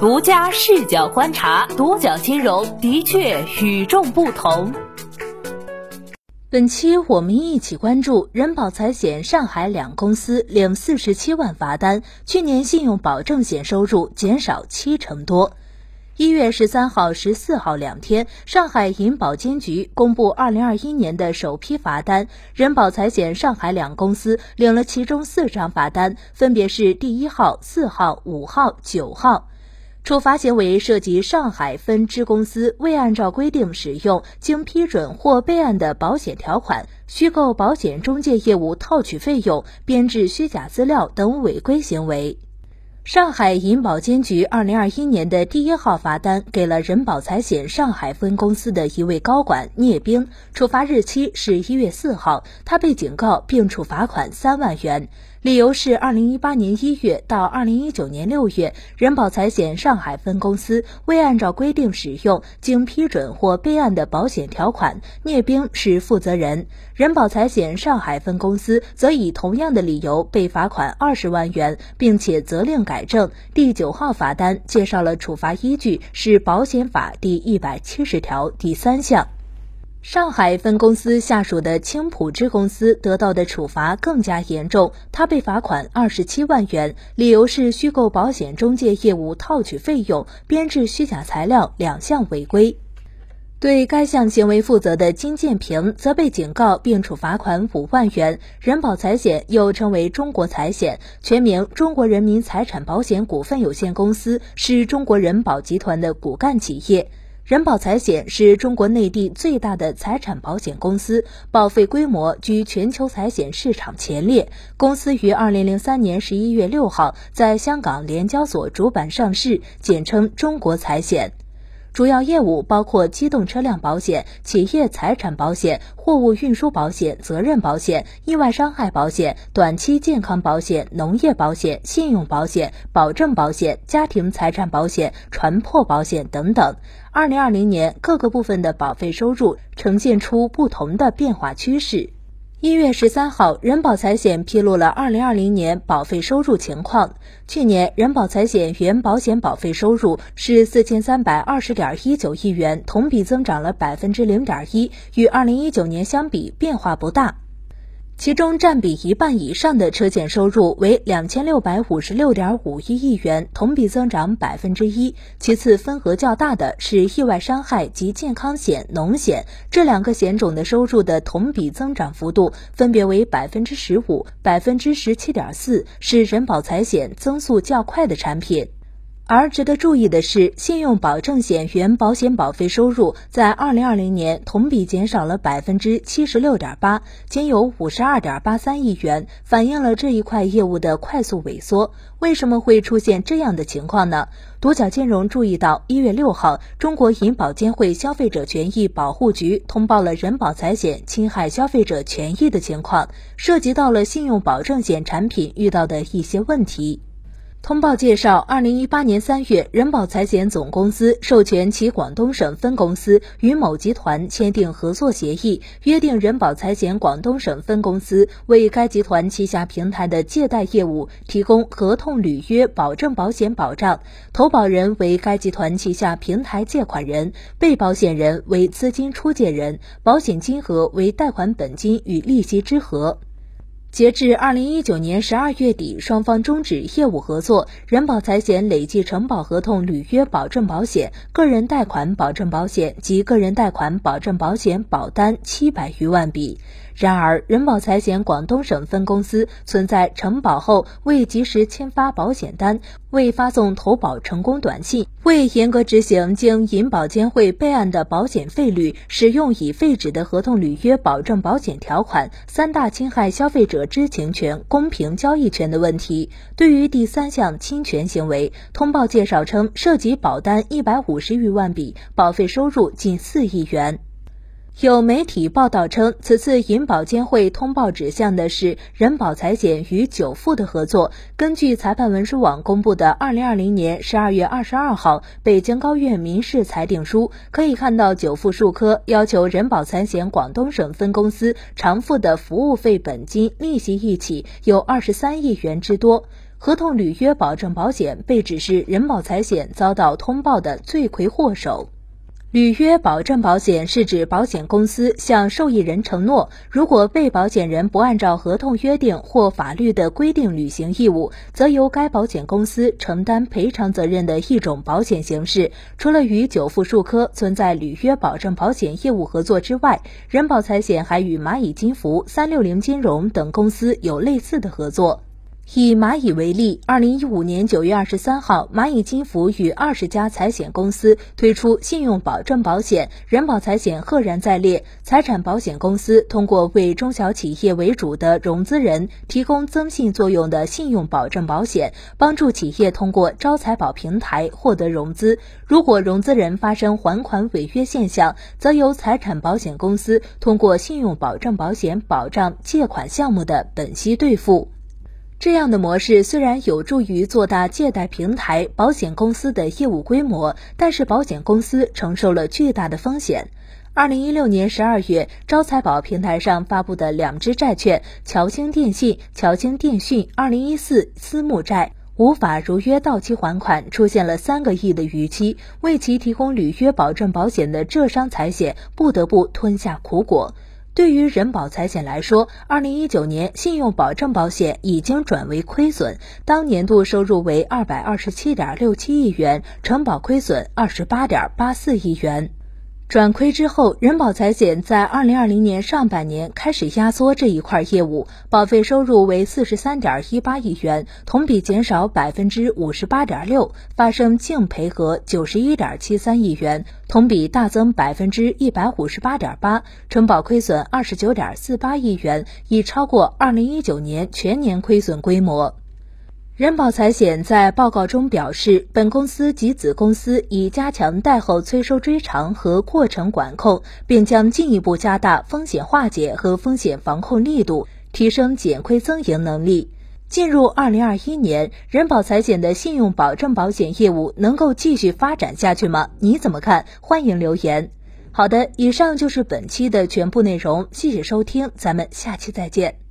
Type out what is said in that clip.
独家视角观察，独角金融的确与众不同。本期我们一起关注人保财险上海两公司领四十七万罚单，去年信用保证险收入减少七成多。一月十三号、十四号两天，上海银保监局公布二零二一年的首批罚单，人保财险上海两公司领了其中四张罚单，分别是第一号、四号、五号、九号。处罚行为涉及上海分支公司未按照规定使用经批准或备案的保险条款，虚构保险中介业务套取费用，编制虚假资料等违规行为。上海银保监局二零二一年的第一号罚单给了人保财险上海分公司的一位高管聂兵，处罚日期是一月四号，他被警告并处罚款三万元。理由是，二零一八年一月到二零一九年六月，人保财险上海分公司未按照规定使用经批准或备案的保险条款，聂兵是负责人，人保财险上海分公司则以同样的理由被罚款二十万元，并且责令改改正。第九号罚单介绍了处罚依据是保险法第一百七十条第三项。上海分公司下属的青浦支公司得到的处罚更加严重，他被罚款二十七万元，理由是虚构保险中介业务套取费用、编制虚假材料两项违规。对该项行为负责的金建平则被警告并处罚款五万元。人保财险又称为中国财险，全名中国人民财产保险股份有限公司，是中国人保集团的骨干企业。人保财险是中国内地最大的财产保险公司，保费规模居全球财险市场前列。公司于二零零三年十一月六号在香港联交所主板上市，简称中国财险。主要业务包括机动车辆保险、企业财产保险、货物运输保险、责任保险、意外伤害保险、短期健康保险、农业保险、信用保险、保证保险、家庭财产保险、船舶保险等等。二零二零年各个部分的保费收入呈现出不同的变化趋势。一月十三号，人保财险披露了二零二零年保费收入情况。去年，人保财险原保险保费收入是四千三百二十点一九亿元，同比增长了百分之零点一，与二零一九年相比变化不大。其中占比一半以上的车险收入为两千六百五十六点五一亿元，同比增长百分之一。其次，分额较大的是意外伤害及健康险、农险这两个险种的收入的同比增长幅度分别为百分之十五、百分之十七点四，是人保财险增速较快的产品。而值得注意的是，信用保证险原保险保费收入在二零二零年同比减少了百分之七十六点八，仅有五十二点八三亿元，反映了这一块业务的快速萎缩。为什么会出现这样的情况呢？独角金融注意到，一月六号，中国银保监会消费者权益保护局通报了人保财险侵害消费者权益的情况，涉及到了信用保证险产品遇到的一些问题。通报介绍，二零一八年三月，人保财险总公司授权其广东省分公司与某集团签订合作协议，约定人保财险广东省分公司为该集团旗下平台的借贷业务提供合同履约保证保险保障，投保人为该集团旗下平台借款人，被保险人为资金出借人，保险金额为贷款本金与利息之和。截至二零一九年十二月底，双方终止业务合作。人保财险累计承保合同履约保证保险、个人贷款保证保险及个人贷款保证保险保单七百余万笔。然而，人保财险广东省分公司存在承保后未及时签发保险单、未发送投保成功短信、未严格执行经银保监会备案的保险费率、使用已废止的合同履约保证保险条款三大侵害消费者知情权、公平交易权的问题。对于第三项侵权行为，通报介绍称涉及保单一百五十余万笔，保费收入近四亿元。有媒体报道称，此次银保监会通报指向的是人保财险与久富的合作。根据裁判文书网公布的二零二零年十二月二十二号北京高院民事裁定书，可以看到久富数科要求人保财险广东省分公司偿付的服务费本金、利息一起有二十三亿元之多。合同履约保证保险被指是人保财险遭到通报的罪魁祸首。履约保证保险是指保险公司向受益人承诺，如果被保险人不按照合同约定或法律的规定履行义务，则由该保险公司承担赔偿责任的一种保险形式。除了与久富数科存在履约保证保险业务合作之外，人保财险还与蚂蚁金服、三六零金融等公司有类似的合作。以蚂蚁为例，二零一五年九月二十三号，蚂蚁金服与二十家财险公司推出信用保证保险，人保财险赫然在列。财产保险公司通过为中小企业为主的融资人提供增信作用的信用保证保险，帮助企业通过招财宝平台获得融资。如果融资人发生还款违约现象，则由财产保险公司通过信用保证保险保障借款项目的本息兑付。这样的模式虽然有助于做大借贷平台保险公司的业务规模，但是保险公司承受了巨大的风险。二零一六年十二月，招财宝平台上发布的两只债券——侨兴电信、侨兴电讯二零一四私募债，无法如约到期还款，出现了三个亿的逾期，为其提供履约保证保险的浙商财险不得不吞下苦果。对于人保财险来说，二零一九年信用保证保险已经转为亏损，当年度收入为二百二十七点六七亿元，承保亏损二十八点八四亿元。转亏之后，人保财险在二零二零年上半年开始压缩这一块业务，保费收入为四十三点一八亿元，同比减少百分之五十八点六，发生净赔额九十一点七三亿元，同比大增百分之一百五十八点八，承保亏损二十九点四八亿元，已超过二零一九年全年亏损规模。人保财险在报告中表示，本公司及子公司已加强贷后催收追偿和过程管控，并将进一步加大风险化解和风险防控力度，提升减亏增盈能力。进入二零二一年，人保财险的信用保证保险业务能够继续发展下去吗？你怎么看？欢迎留言。好的，以上就是本期的全部内容，谢谢收听，咱们下期再见。